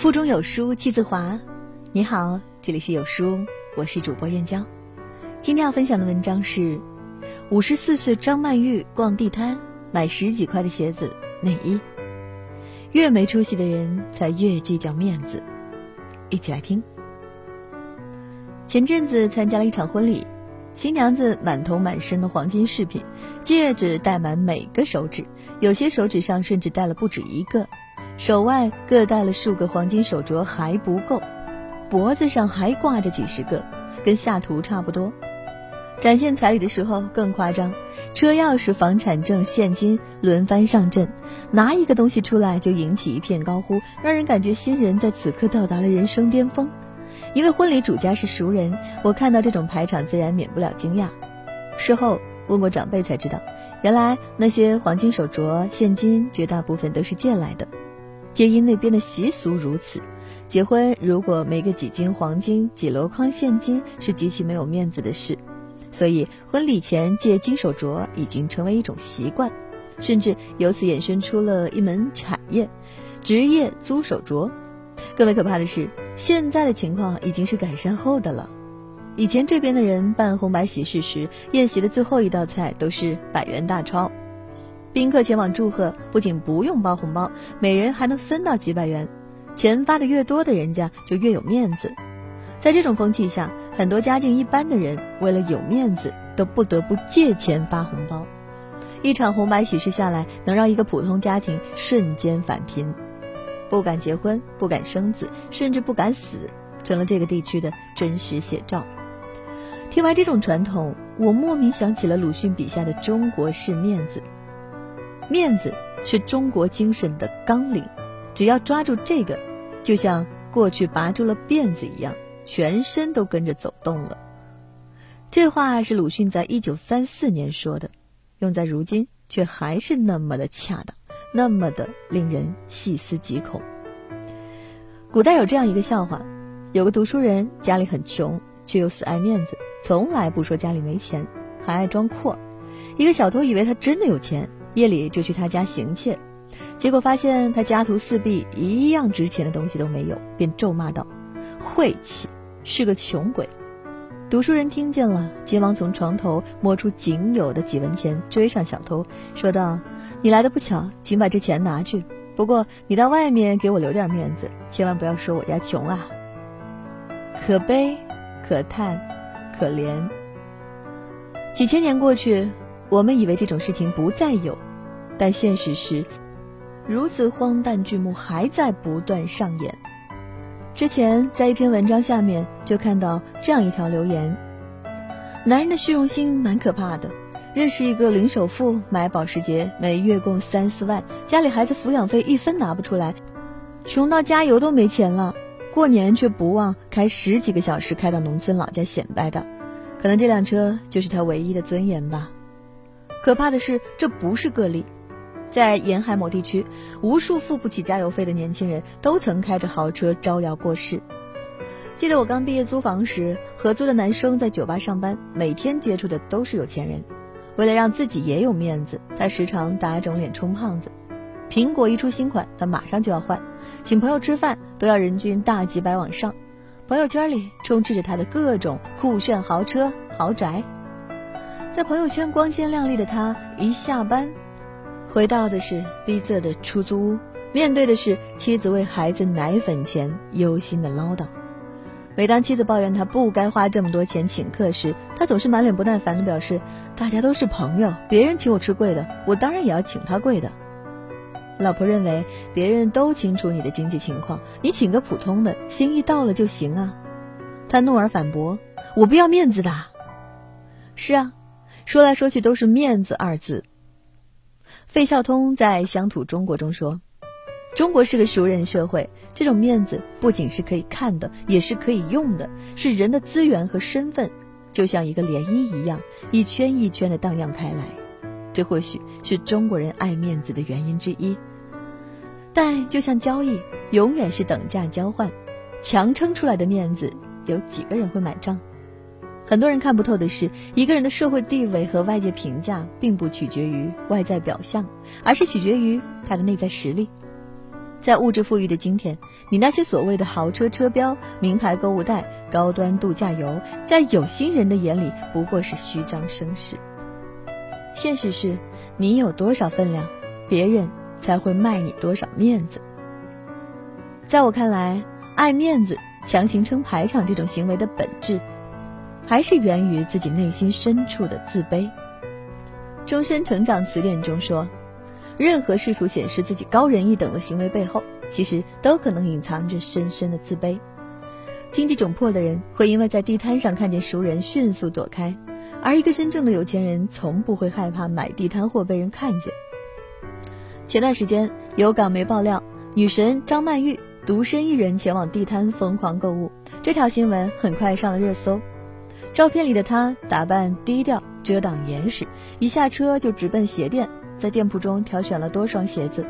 腹中有书气自华。你好，这里是有书，我是主播燕娇。今天要分享的文章是：五十四岁张曼玉逛地摊买十几块的鞋子内衣。越没出息的人才越计较面子。一起来听。前阵子参加了一场婚礼，新娘子满头满身的黄金饰品，戒指戴满每个手指，有些手指上甚至戴了不止一个。手腕各戴了数个黄金手镯还不够，脖子上还挂着几十个，跟下图差不多。展现彩礼的时候更夸张，车钥匙、房产证、现金轮番上阵，拿一个东西出来就引起一片高呼，让人感觉新人在此刻到达了人生巅峰。因为婚礼主家是熟人，我看到这种排场自然免不了惊讶。事后问过长辈才知道，原来那些黄金手镯、现金绝大部分都是借来的。皆因那边的习俗如此，结婚如果没个几斤黄金、几箩筐现金，是极其没有面子的事。所以婚礼前借金手镯已经成为一种习惯，甚至由此衍生出了一门产业——职业租手镯。更为可怕的是，现在的情况已经是改善后的了。以前这边的人办红白喜事时，宴席的最后一道菜都是百元大钞。宾客前往祝贺，不仅不用包红包，每人还能分到几百元。钱发的越多的人家就越有面子。在这种风气下，很多家境一般的人为了有面子，都不得不借钱发红包。一场红白喜事下来，能让一个普通家庭瞬间返贫，不敢结婚，不敢生子，甚至不敢死，成了这个地区的真实写照。听完这种传统，我莫名想起了鲁迅笔下的中国式面子。面子是中国精神的纲领，只要抓住这个，就像过去拔住了辫子一样，全身都跟着走动了。这话是鲁迅在一九三四年说的，用在如今却还是那么的恰当，那么的令人细思极恐。古代有这样一个笑话：有个读书人家里很穷，却又死爱面子，从来不说家里没钱，还爱装阔。一个小偷以为他真的有钱。夜里就去他家行窃，结果发现他家徒四壁，一样值钱的东西都没有，便咒骂道：“晦气，是个穷鬼！”读书人听见了，急忙从床头摸出仅有的几文钱，追上小偷，说道：“你来的不巧，请把这钱拿去。不过你到外面给我留点面子，千万不要说我家穷啊！”可悲，可叹，可怜。几千年过去。我们以为这种事情不再有，但现实是，如此荒诞剧目还在不断上演。之前在一篇文章下面就看到这样一条留言：男人的虚荣心蛮可怕的。认识一个零首付买保时捷，每月供三四万，家里孩子抚养费一分拿不出来，穷到加油都没钱了。过年却不忘开十几个小时开到农村老家显摆的，可能这辆车就是他唯一的尊严吧。可怕的是，这不是个例，在沿海某地区，无数付不起加油费的年轻人都曾开着豪车招摇过市。记得我刚毕业租房时，合租的男生在酒吧上班，每天接触的都是有钱人。为了让自己也有面子，他时常打肿脸充胖子。苹果一出新款，他马上就要换；请朋友吃饭都要人均大几百往上。朋友圈里充斥着他的各种酷炫豪车豪宅。在朋友圈光鲜亮丽的他，一下班，回到的是逼仄的出租屋，面对的是妻子为孩子奶粉钱忧心的唠叨。每当妻子抱怨他不该花这么多钱请客时，他总是满脸不耐烦地表示：“大家都是朋友，别人请我吃贵的，我当然也要请他贵的。”老婆认为别人都清楚你的经济情况，你请个普通的，心意到了就行啊。他怒而反驳：“我不要面子的。”是啊。说来说去都是面子二字。费孝通在《乡土中国》中说：“中国是个熟人社会，这种面子不仅是可以看的，也是可以用的，是人的资源和身份，就像一个涟漪一样，一圈一圈的荡漾开来。这或许是中国人爱面子的原因之一。但就像交易，永远是等价交换，强撑出来的面子，有几个人会买账？”很多人看不透的是，一个人的社会地位和外界评价，并不取决于外在表象，而是取决于他的内在实力。在物质富裕的今天，你那些所谓的豪车车标、名牌购物袋、高端度假游，在有心人的眼里不过是虚张声势。现实是，你有多少分量，别人才会卖你多少面子。在我看来，爱面子、强行撑排场这种行为的本质，还是源于自己内心深处的自卑。《终身成长词典》中说。任何试图显示自己高人一等的行为背后，其实都可能隐藏着深深的自卑。经济窘迫的人会因为在地摊上看见熟人迅速躲开，而一个真正的有钱人从不会害怕买地摊货被人看见。前段时间有港媒爆料，女神张曼玉独身一人前往地摊疯狂购物，这条新闻很快上了热搜。照片里的她打扮低调，遮挡严实，一下车就直奔鞋店。在店铺中挑选了多双鞋子，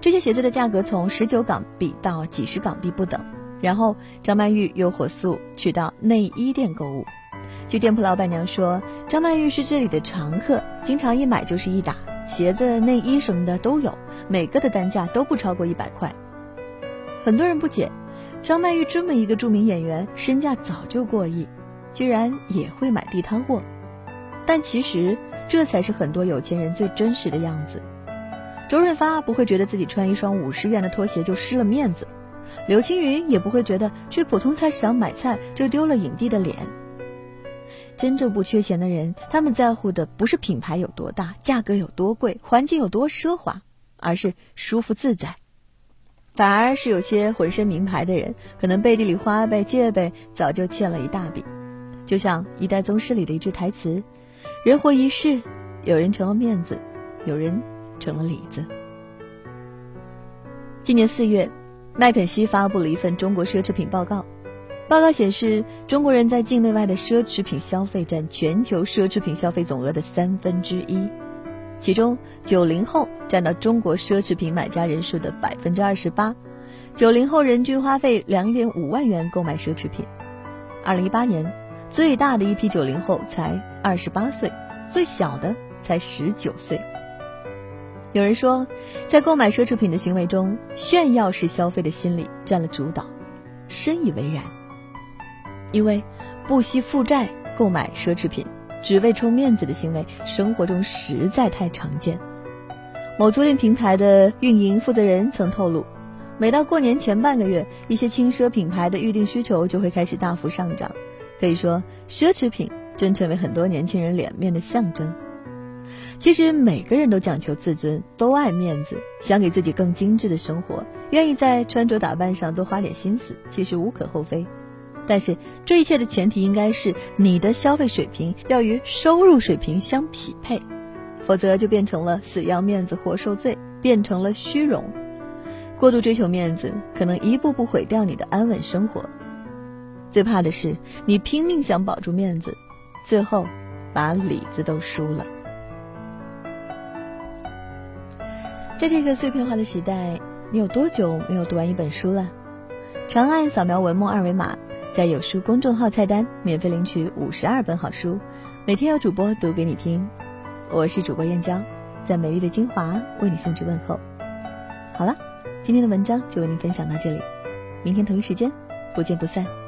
这些鞋子的价格从十九港币到几十港币不等。然后张曼玉又火速去到内衣店购物。据店铺老板娘说，张曼玉是这里的常客，经常一买就是一打，鞋子、内衣什么的都有，每个的单价都不超过一百块。很多人不解，张曼玉这么一个著名演员，身价早就过亿，居然也会买地摊货。但其实。这才是很多有钱人最真实的样子。周润发不会觉得自己穿一双五十元的拖鞋就失了面子，刘青云也不会觉得去普通菜市场买菜就丢了影帝的脸。真正不缺钱的人，他们在乎的不是品牌有多大、价格有多贵、环境有多奢华，而是舒服自在。反而是有些浑身名牌的人，可能背地里花呗、借呗早就欠了一大笔。就像《一代宗师》里的一句台词。人活一世，有人成了面子，有人成了里子。今年四月，麦肯锡发布了一份中国奢侈品报告。报告显示，中国人在境内外的奢侈品消费占全球奢侈品消费总额的三分之一，其中九零后占到中国奢侈品买家人数的百分之二十八。九零后人均花费两点五万元购买奢侈品。二零一八年。最大的一批九零后才二十八岁，最小的才十九岁。有人说，在购买奢侈品的行为中，炫耀式消费的心理占了主导，深以为然。因为不惜负债购买奢侈品，只为充面子的行为，生活中实在太常见。某租赁平台的运营负责人曾透露，每到过年前半个月，一些轻奢品牌的预订需求就会开始大幅上涨。可以说，奢侈品真成为很多年轻人脸面的象征。其实每个人都讲求自尊，都爱面子，想给自己更精致的生活，愿意在穿着打扮上多花点心思，其实无可厚非。但是这一切的前提应该是你的消费水平要与收入水平相匹配，否则就变成了死要面子活受罪，变成了虚荣。过度追求面子，可能一步步毁掉你的安稳生活。最怕的是，你拼命想保住面子，最后把里子都输了。在这个碎片化的时代，你有多久没有读完一本书了？长按扫描文末二维码，在有书公众号菜单免费领取五十二本好书，每天有主播读给你听。我是主播燕娇，在美丽的金华为你送去问候。好了，今天的文章就为您分享到这里，明天同一时间不见不散。